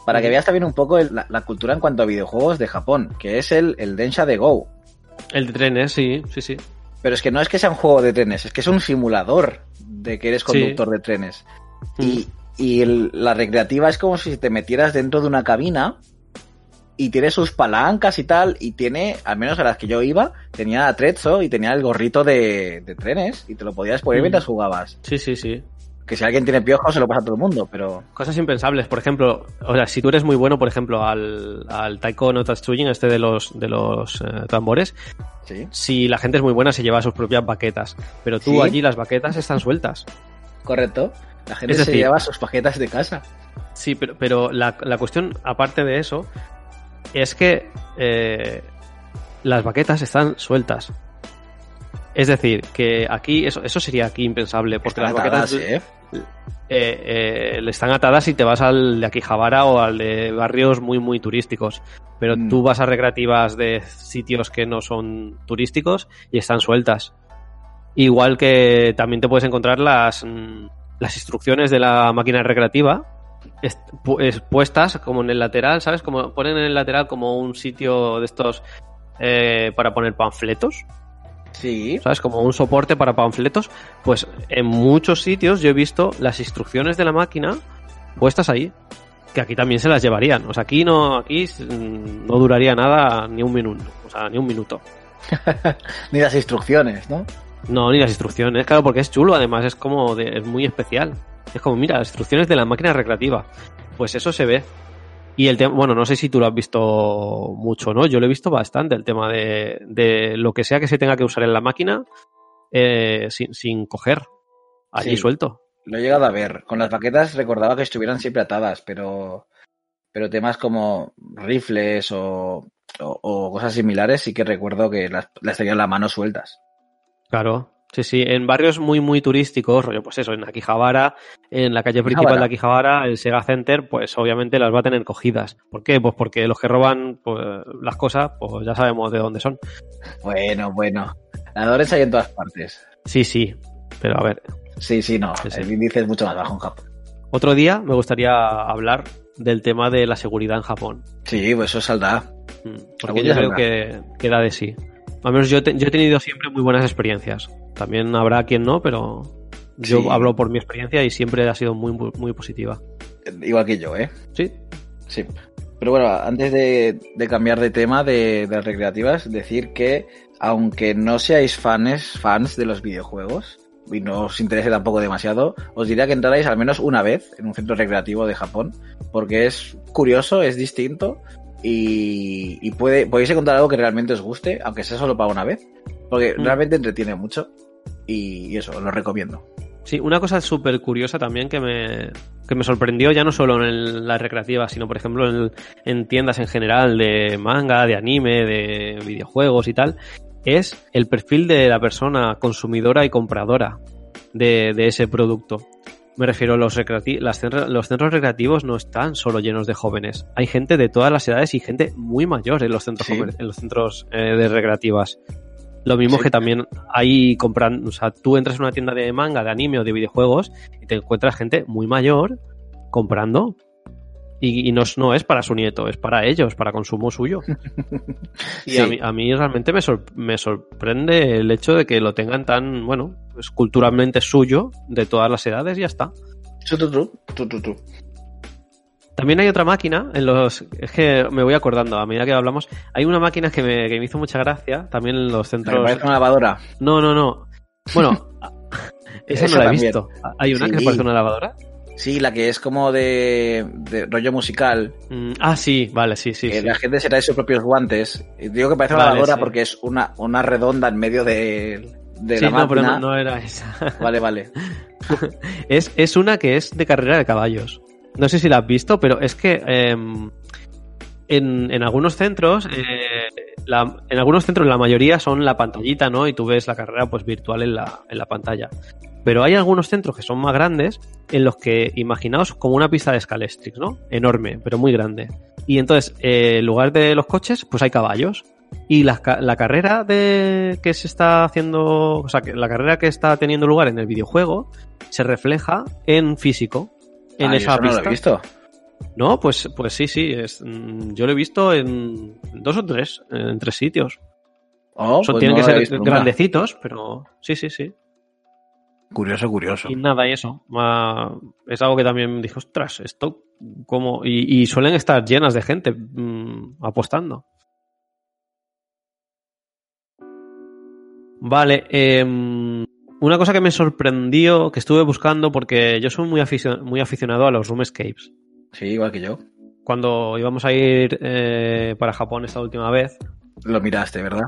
Para que veas también un poco el- la, la cultura en cuanto a videojuegos de Japón, que es el, el Densha de Go. El de trenes, sí, sí, sí. Pero es que no es que sea un juego de trenes, es que es un simulador de que eres Sí. conductor de trenes. Y, y el- la recreativa es como si te metieras dentro de una cabina y tiene sus palancas y tal, y tiene, al menos a las que yo iba, tenía atrezzo y tenía el gorrito de, de trenes y te lo podías poner Mm. mientras jugabas. Sí, sí, sí. Que si alguien tiene piojos se lo pasa a todo el mundo, pero... Cosas impensables, por ejemplo, o sea, si tú eres muy bueno, por ejemplo, al, al Taiko no Tatsujin, este de los, de los eh, tambores, Sí. si la gente es muy buena se lleva sus propias baquetas, pero tú Sí. allí las baquetas están sueltas. Correcto. La gente se lleva sus paquetas de casa. Sí, pero, pero la, la cuestión, aparte de eso, es que eh, las baquetas están sueltas. Es decir, que aquí, eso, eso sería aquí impensable, porque Están las atadas, ¿eh? eh, eh, le están atadas y te vas al de Akihabara o al de barrios muy, muy turísticos. Pero Mm. tú vas a recreativas de sitios que no son turísticos y están sueltas. Igual que también te puedes encontrar las, mm, las instrucciones de la máquina recreativa est- pu- es- puestas como en el lateral, ¿sabes? Como ponen en el lateral como un sitio de estos eh, para poner panfletos. Sí. ¿sabes? Como un soporte para panfletos. Pues en muchos sitios yo he visto las instrucciones de la máquina puestas ahí. Que aquí también se las llevarían. O sea, aquí no, aquí mm, no duraría nada ni un minuto. O sea, ni un minuto. Ni las instrucciones, ¿no? No, ni las instrucciones, claro, porque es chulo, además es como de, es muy especial. Es como, mira, las instrucciones de la máquina recreativa. Pues eso se ve. Y el tema, bueno, no sé si tú lo has visto mucho, ¿no? Yo lo he visto bastante, el tema de, de lo que sea que se tenga que usar en la máquina eh, sin, sin coger. Allí Sí. suelto. Lo he llegado a ver. Con las baquetas recordaba que estuvieran siempre atadas, pero, pero temas como rifles o, o- o cosas similares sí que recuerdo que las, las tenían las manos sueltas. Claro. Sí, sí, en barrios muy, muy turísticos, rollo, pues eso, en Akihabara, en la calle principal de Akihabara, el Sega Center, pues obviamente las va a tener cogidas. ¿Por qué? Pues porque los que roban pues, las cosas, pues ya sabemos de dónde son. Bueno, bueno. Ladrones hay en todas partes. Sí, sí. pero a ver. Sí, sí, no. Sí, sí. El índice es mucho más bajo en Japón. Otro día me gustaría hablar del tema de la seguridad en Japón. Sí, pues eso saldrá. Mm, Algún Porque yo creo saldrá. que, que da de sí. Al menos yo, te- yo he tenido siempre muy buenas experiencias. También habrá quien no, pero yo Sí. hablo por mi experiencia y siempre ha sido muy, muy, muy positiva. Igual que yo, ¿eh? Sí, Sí. Pero bueno, antes de, de cambiar de tema de, de las recreativas, decir que aunque no seáis fans, fans de los videojuegos y no os interese tampoco demasiado, os diría que entrarais al menos una vez en un centro recreativo de Japón, porque es curioso, es distinto y, y puede, podéis encontrar algo que realmente os guste, aunque sea solo para una vez, porque Mm. realmente entretiene mucho y, y eso, lo recomiendo. Sí, una cosa súper curiosa también que me, que me sorprendió, ya no solo en el- las recreativas, sino por ejemplo en, en tiendas en general de manga, de anime, de videojuegos y tal, es el perfil de la persona consumidora y compradora de, de ese producto. Me refiero, los, recreati- las los centros recreativos no están solo llenos de jóvenes. Hay gente de todas las edades y gente muy mayor en los centros, Sí. en los centros eh, de recreativas. Lo mismo Sí. que también hay compran, o sea, tú entras en una tienda de manga, de anime o de videojuegos y te encuentras gente muy mayor comprando. Y, y no, es, no es para su nieto, es para ellos, para consumo suyo. Y Sí. a, mí, a mí realmente me, sor- me sorprende el hecho de que lo tengan tan, bueno, pues culturalmente suyo, de todas las edades, y ya está. También hay otra máquina en los. Es que me voy acordando a medida que hablamos. Hay una máquina que me, que me hizo mucha gracia también en los Me centros. parece una lavadora. No, no, no. Bueno, esa no la he también. visto. ¿Hay una que Sí. parece una lavadora? Sí, la que es como de, de rollo musical. Mm, ah, sí, vale, sí, sí. que sí. la gente se trae sus propios guantes. Digo que parece una Vale, lavadora sí. porque es una, una redonda en medio de, de Sí, la no, pero no era esa. Vale, vale. Es, es una que es de carrera de caballos. No sé si la has visto, pero es que em, en, en algunos centros, eh, la- en algunos centros la mayoría son la pantallita, ¿no? Y tú ves la carrera pues virtual en la, en la pantalla. Pero hay algunos centros que son más grandes en los que, imaginaos como una pista de Scalestrix, ¿no? Enorme, pero muy grande. Y entonces, eh, en lugar de los coches, pues hay caballos. Y la, la carrera de que se está haciendo, o sea, que la carrera que está teniendo lugar en el videojuego se refleja en físico, en Ah, yo esa no lo pista. he visto. No, pues, pues sí, sí. Es, mm, yo lo he visto en dos o tres, en tres sitios. Oh, Son, pues tienen no que ser grandecitos, pero sí, sí, sí. Curioso, curioso. Y nada, y eso. es algo que también dije, ostras, esto como. Y, y suelen estar llenas de gente mm, apostando. Vale, em, una cosa que me sorprendió, que estuve buscando, porque yo soy muy, aficio- muy aficionado a los room escapes. Sí, igual que yo. Cuando íbamos a ir eh, para Japón esta última vez, Lo miraste, ¿verdad?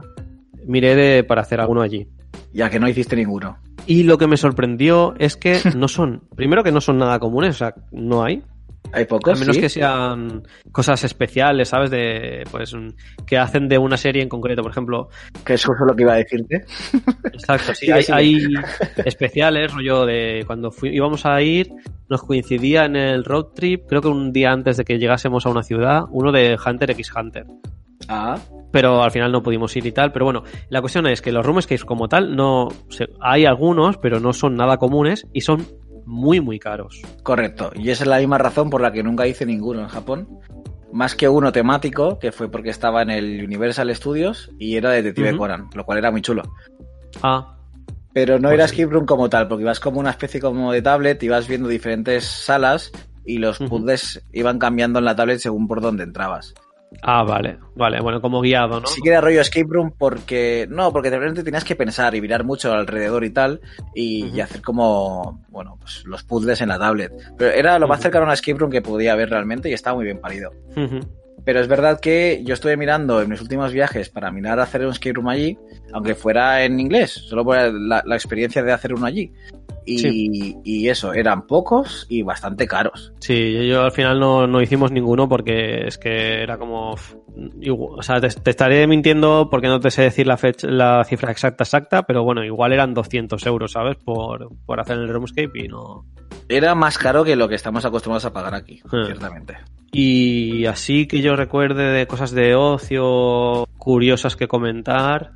miré de, para hacer alguno allí. Ya que no hiciste ninguno. Y lo que me sorprendió es que no son, primero que no son nada comunes, o sea, no hay. Hay pocos, A menos sí. que sean cosas especiales, ¿sabes? De, pues, que hacen de una serie en concreto, por ejemplo. Que eso es lo que iba a decirte. Exacto, sí, hay, especiales, rollo de cuando fui- íbamos a ir, nos coincidía en el road trip, creo que un día antes de que llegásemos a una ciudad, uno de Hunter x Hunter. Ah, pero al final no pudimos ir y tal. Pero bueno, la cuestión es que los room escapes como tal, no se- hay algunos, pero no son nada comunes y son muy, muy caros. correcto. Y esa es la misma razón por la que nunca hice ninguno en Japón. Más que uno temático, que fue porque estaba en el Universal Studios y era Detective Ujú. Conan, lo cual era muy chulo. Ah, Pero no Pues era sí. room como tal, porque ibas como una especie como de tablet, ibas viendo diferentes salas y los puzzles iban cambiando en la tablet según por dónde entrabas. Ah, vale, vale, bueno, como guiado, ¿no? Sí que era rollo escape room porque... No, porque de repente tenías que pensar y mirar mucho alrededor y tal y, hacer como, bueno, pues los puzzles en la tablet. Pero era lo más Ujú. cercano a una escape room que podía haber realmente y estaba muy bien parido. Pero es verdad que yo estuve mirando en mis últimos viajes para mirar hacer un escape room allí, aunque fuera en inglés, solo por la, la experiencia de hacer uno allí. Y, Sí. y eso, eran pocos y bastante caros. Sí, yo, al final no, no hicimos ninguno porque es que era como... igual- o sea, te, te estaré mintiendo porque no te sé decir la, fecha, la cifra exacta, exacta, pero bueno, igual eran 200 euros, ¿sabes? Por, por hacer el Roomscape y no... Era más caro que lo que estamos acostumbrados a pagar aquí, Hmm. ciertamente. Y así que yo recuerde de cosas de ocio curiosas que comentar,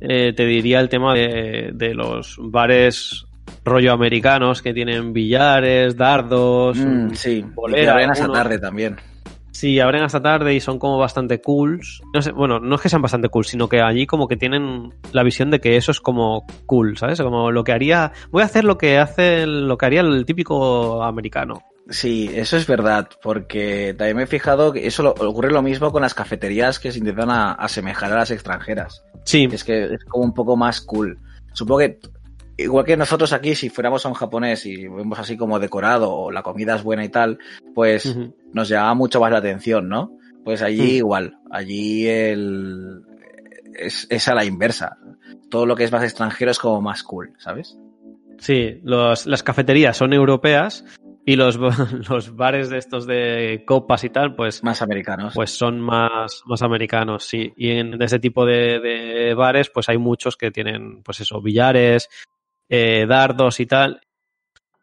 eh, te diría el tema de, de los bares rollo americanos que tienen billares, dardos, Mm, sí, bolera, abren hasta tarde también. Sí, abren hasta tarde y son como bastante cools. No sé, bueno, no es que sean bastante cool, sino que allí como que tienen la visión de que eso es como cool, ¿sabes? Como lo que haría, voy a hacer lo que hace, lo que haría el típico americano. Sí, eso es verdad, porque también me he fijado que eso lo- ocurre lo mismo con las cafeterías que se intentan a- asemejar a las extranjeras. Sí, Es que es como un poco más cool. Supongo que, igual que nosotros aquí, si fuéramos a un japonés y vemos así como decorado o la comida es buena y tal, pues nos llama mucho más la atención, ¿no? Pues allí igual, allí el... es, es a la inversa. Todo lo que es más extranjero es como más cool, ¿sabes? sí, los- las cafeterías son europeas y los, los bares de estos de copas y tal, pues Más americanos. pues son más, más americanos, sí. Y en ese tipo de, de bares, pues hay muchos que tienen, pues eso, billares, eh, dardos y tal.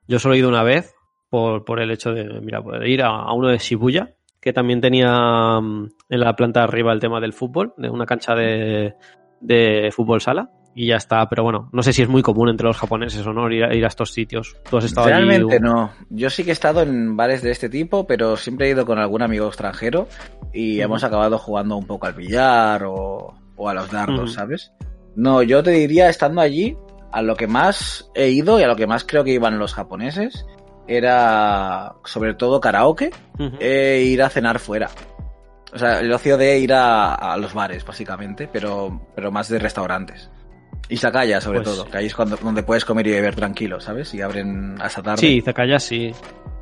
Yo solo he ido una vez por, por el hecho de, mira, poder ir a, a uno de Shibuya, que también tenía mm, en la planta de arriba el tema del fútbol, de una cancha de, de fútbol sala. Y ya está, pero bueno, no sé si es muy común entre los japoneses o no ir a, ir a estos sitios. Tú has estado allí Realmente un- no. Yo sí que he estado en bares de este tipo, pero siempre he ido con algún amigo extranjero y hemos acabado jugando un poco al billar o, o a los dardos. ¿sabes? No, yo te diría, estando allí, a lo que más he ido y a lo que más creo que iban los japoneses era sobre todo karaoke e ir a cenar fuera. O sea, el ocio de ir a, a los bares, básicamente, pero, pero más de restaurantes. Y Sakaya, sobre Pues- todo, que ahí es cuando, donde puedes comer y beber tranquilo, ¿sabes? Y abren hasta tarde. Sí, Zakaya sí.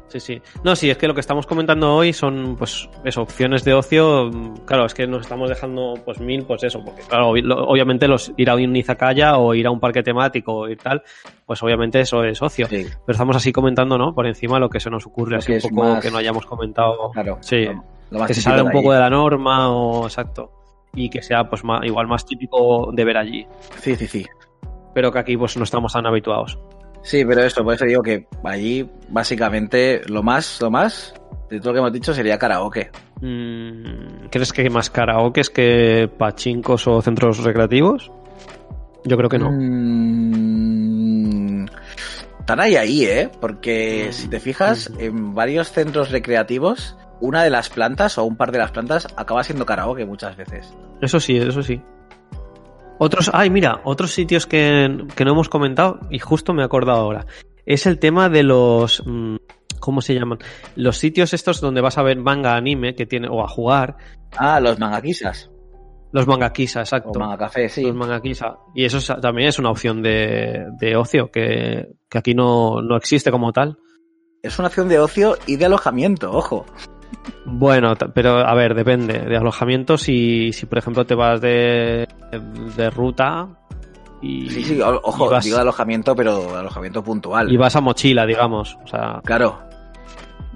Sí, sí. No, sí, es que lo que estamos comentando hoy son, pues, eso, opciones de ocio. Claro, es que nos estamos dejando, pues, mil, pues eso, porque, claro, obviamente los ir a un izakaya o ir a un parque temático y tal, pues obviamente eso es ocio. Sí, Pero estamos así comentando, ¿no? Por encima lo que se nos ocurre, Lo así un poco más- que no hayamos comentado. claro. Sí. Lo, más que se sale un poco de la norma o, exacto. Y que sea, pues, ma- igual más típico de ver allí. Sí, sí, sí. Pero que aquí, pues, no estamos tan habituados. Sí, pero eso, por eso digo que allí, básicamente, lo más, lo más de todo lo que hemos dicho sería karaoke. Mm, ¿Crees que hay más karaokes que pachincos o centros recreativos? Yo creo que no. Mm, Están ahí ahí, ¿eh? Porque si te fijas, en varios centros recreativos, una de las plantas o un par de las plantas acaba siendo karaoke muchas veces. Eso sí, eso sí. Otros, ay, mira, otros sitios que, que no hemos comentado y justo me he acordado ahora. Es el tema de los, mm, ¿cómo se llaman? Los sitios estos donde vas a ver manga anime que tiene, o a jugar. Ah, los mangakisas. Los mangakisa, exacto. manga café, sí. Los mangakisa. Y eso es- también es una opción de, de ocio que, que aquí no, no existe como tal. Es una opción de ocio y de alojamiento, ojo. Bueno, pero a ver, depende de alojamiento. Si, si por ejemplo te vas de, de ruta y, Sí, sí, ojo, vas, digo de alojamiento, pero alojamiento puntual. y vas a mochila, digamos. O sea, Claro.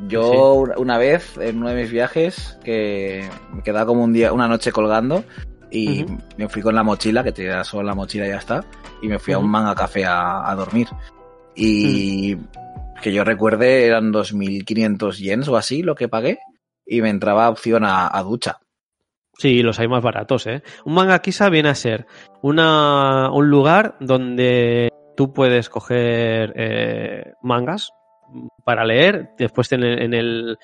Yo una- una vez, en uno de mis viajes, que me quedaba como un día, una noche colgando, y me fui con la mochila, que tenía solo la mochila y ya está, y me fui a un manga café a, a dormir. Y que yo recuerde eran 2.500 yens o así lo que pagué, y me entraba opción a, a ducha. sí, los hay más baratos, ¿eh? Un manga quizá viene a ser una, un lugar donde tú puedes coger eh, mangas para leer. Después en el, en el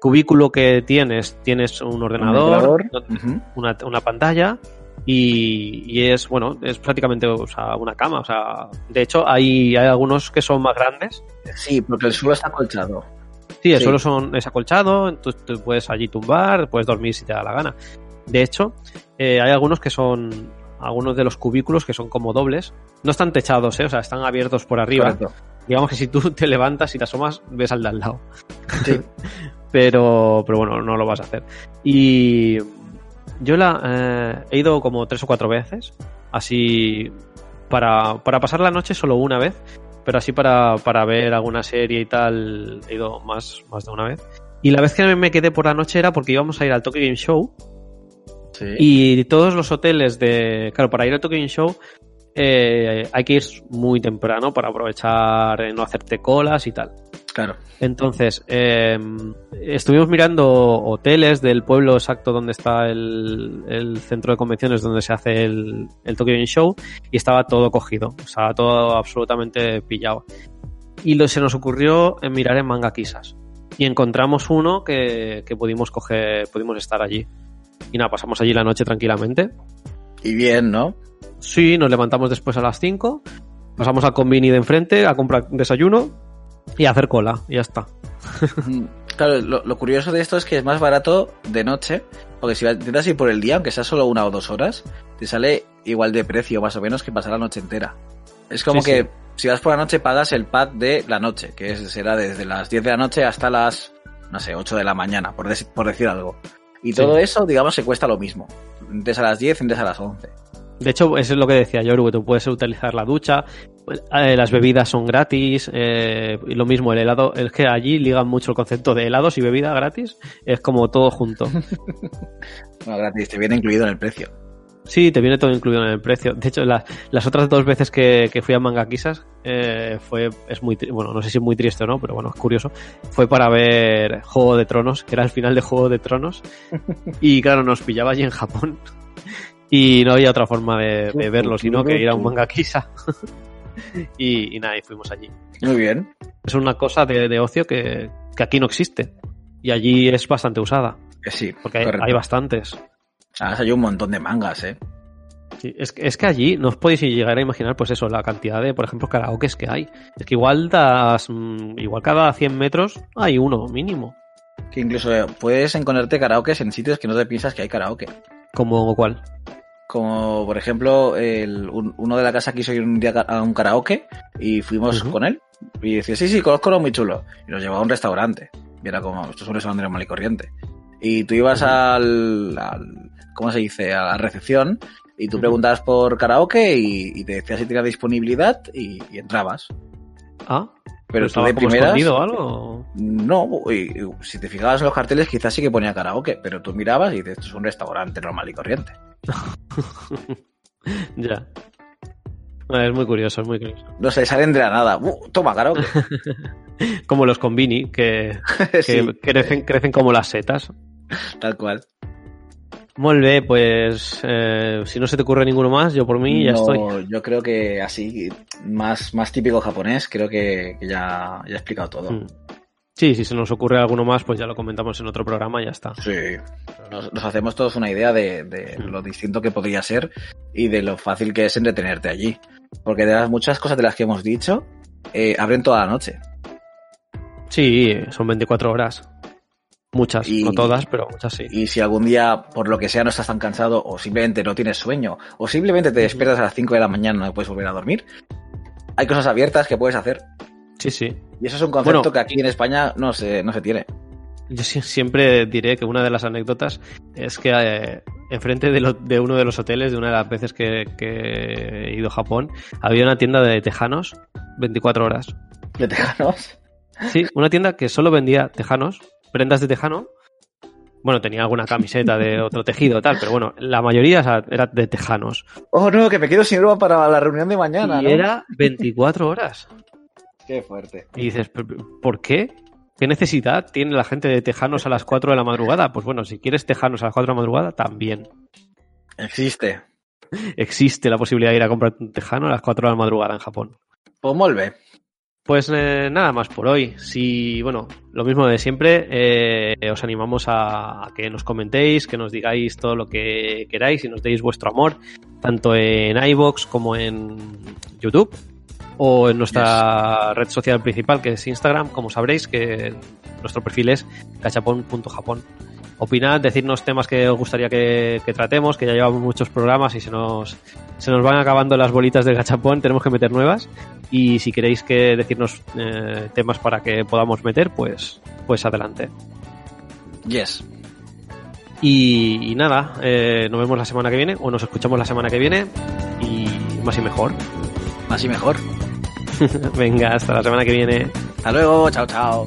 cubículo que tienes, tienes un ordenador, una pantalla y, y es bueno es prácticamente o sea, una cama o sea de hecho hay, hay algunos que son más grandes Sí, porque el suelo está acolchado. sí el Sí. suelo son es acolchado entonces tú puedes allí tumbar puedes dormir si te da la gana de hecho eh, hay algunos que son algunos de los cubículos que son como dobles no están techados ¿eh? o sea están abiertos por arriba Correcto. digamos que si tú te levantas y te asomas ves al de al lado Sí. pero, pero bueno, no lo vas a hacer. Y yo la eh, he ido como tres o cuatro veces, así para, para pasar la noche solo una vez, pero así para, para ver alguna serie y tal, he ido más, más de una vez. Y la vez que me quedé por la noche era porque íbamos a ir al Tokyo Game Show Sí. y todos los hoteles de... Claro, para ir al Tokyo Game Show eh, hay que ir muy temprano para aprovechar, eh, no hacerte colas y tal. Claro. Entonces, eh, estuvimos mirando hoteles del pueblo exacto donde está el, el centro de convenciones donde se hace el, el Tokyo Game Show y estaba todo cogido, estaba todo absolutamente pillado. Y lo, se nos ocurrió en mirar en Manga Kisas y encontramos uno que, que pudimos coger, pudimos estar allí. Y nada, pasamos allí la noche tranquilamente. Y bien, ¿no? Sí, nos levantamos después a las 5, pasamos al convini de enfrente a comprar desayuno y hacer cola, y ya está. Mm, Claro, lo, lo curioso de esto es que es más barato de noche, porque si intentas ir por el día, aunque sea solo una o dos horas, te sale igual de precio más o menos que pasar la noche entera. Es como Sí, que sí. si vas por la noche pagas el pack de la noche, que es- será desde las 10 de la noche hasta las, no sé, 8 de la mañana, por, deci- por decir algo. Y Sí. todo eso, digamos, se cuesta lo mismo. Entres a las 10, entres a las 11. De hecho, eso es lo que decía yo, que tú puedes utilizar la ducha, eh, las bebidas son gratis, eh, y lo mismo, el helado, es que allí ligan mucho el concepto de helados y bebida gratis, es como todo junto. Bueno, gratis, te viene incluido en el precio. Sí, te viene todo incluido en el precio. De hecho, la- las otras dos veces que, que fui a Mangaquisas eh, fue, es muy, bueno, no sé si es muy triste o no, pero bueno, es curioso. Fue para ver Juego de Tronos, que era el final de Juego de Tronos. Y claro, nos pillaba allí en Japón. Y no había otra forma de, de verlo, sino que ir a un Mangaquisa. y, y nada, y fuimos allí. Muy bien. Es una cosa de, de ocio que, que aquí no existe. Y allí es bastante usada, Que sí, porque hay, hay bastantes. Además hay un montón de mangas, ¿eh? Sí, es, que- es que allí no os podéis llegar a imaginar, pues eso, la cantidad de, por ejemplo, karaokes que hay. Es que igual das, mm, igual cada 100 metros hay uno mínimo. Que incluso eh, puedes encontrarte karaokes en sitios que no te piensas que hay karaoke. Como cuál. Como por ejemplo, el, un- uno de la casa quiso ir un día a un karaoke y fuimos con él. Y decía, sí, sí, conozco uno muy chulo. Y nos llevaba a un restaurante. Y era como, esto es un restaurante normal y corriente. Y tú ibas al, al- ¿cómo se dice? A la recepción y tú preguntabas por karaoke y, y te decía si tenía disponibilidad y, y entrabas. Ah, Pero tú de primeras... algo. No, y- y si te fijabas en los carteles quizás sí que ponía karaoke, pero tú mirabas y dices, esto es un restaurante normal y corriente. ya. Es muy curioso, es muy curioso. No sé, salen de la nada. Uh, toma karaoke. Como los convini, que, que sí, crecen, crecen como las setas. tal cual. Molt bé, pues eh, si no se te ocurre ninguno más, yo por mí ya No, estoy. Yo creo que así, más, más típico japonés, creo que, que ya, ya he explicado todo. Mm. Sí, si se nos ocurre alguno más, pues ya lo comentamos en otro programa y ya está. Sí. Nos, nos hacemos todos una idea de, de Mm. lo distinto que podría ser y de lo fácil que es entretenerte allí. Porque de las muchas cosas de las que hemos dicho, eh, abren toda la noche. Sí, son 24 horas. Muchas, Y- no todas, pero muchas sí. Y si algún día, por lo que sea, no estás tan cansado o simplemente no tienes sueño o simplemente te despiertas a las 5 de la mañana y no puedes volver a dormir, hay cosas abiertas que puedes hacer. Sí, sí. Y eso es un concepto Bueno, que aquí en España no se, no se tiene. Yo siempre diré que una de las anécdotas es que eh, enfrente de, lo- de uno de los hoteles, de una de las veces que, que he ido a Japón, había una tienda de tejanos 24 horas. ¿De tejanos? Sí, una tienda que solo vendía tejanos, prendas de tejano. Bueno, tenía alguna camiseta de otro tejido tal, pero bueno, la mayoría o sea, era de tejanos. Oh no, que me quedo sin ropa para la reunión de mañana. y ¿no? era 24 horas. Qué fuerte. Y dices, "¿Pero- ¿por qué? ¿Qué necesidad tiene la gente de tejanos a las 4 de la madrugada? Pues bueno, si quieres tejanos a las 4 de la madrugada, también. Existe. Existe la posibilidad de ir a comprar un tejano a las 4 de la madrugada en Japón. Pues molt bé. Pues eh, nada más por hoy. Si, bueno, lo mismo de siempre, eh, os animamos a, a que nos comentéis, que nos digáis todo lo que queráis y nos deis vuestro amor, tanto en iBox como en YouTube o en nuestra red social principal que es Instagram, como sabréis que nuestro perfil es cachapón.japón. Opinad, decirnos temas que os gustaría que, que tratemos, que ya llevamos muchos programas y se nos, se nos van acabando las bolitas del gachapón, tenemos que meter nuevas. Y si queréis que decirnos eh, temas para que podamos meter, pues, pues adelante. Yes. Y, y nada, eh, nos vemos la semana que viene, o nos escuchamos la semana que viene, y más y mejor. Más y mejor. Venga, hasta la semana que viene. Hasta luego. Chao, chao.